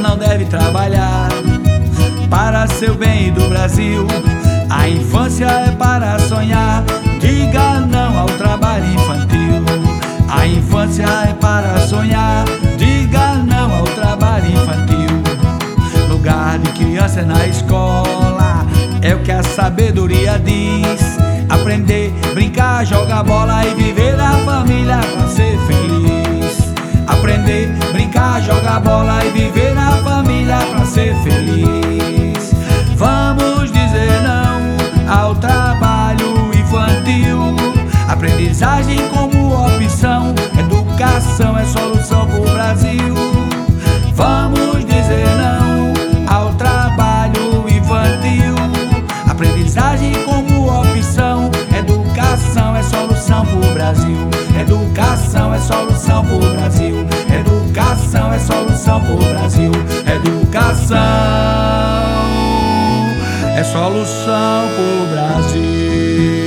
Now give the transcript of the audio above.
não deve trabalhar para seu bem e do Brasil. A infância é para sonhar, diga não ao trabalho infantil. A infância é para sonhar, diga não ao trabalho infantil. Lugar de criança é na escola, é o que a sabedoria diz. Aprender, brincar, jogar bola e viver bola e viver a família pra ser feliz. Vamos dizer não ao trabalho infantil. Aprendizagem como opção, educação é solução pro Brasil. Vamos dizer não ao trabalho infantil. Aprendizagem como opção, educação é solução pro Brasil. Educação é solução pro Brasil. Educação é solução pro Brasil. Educação é solução pro Brasil.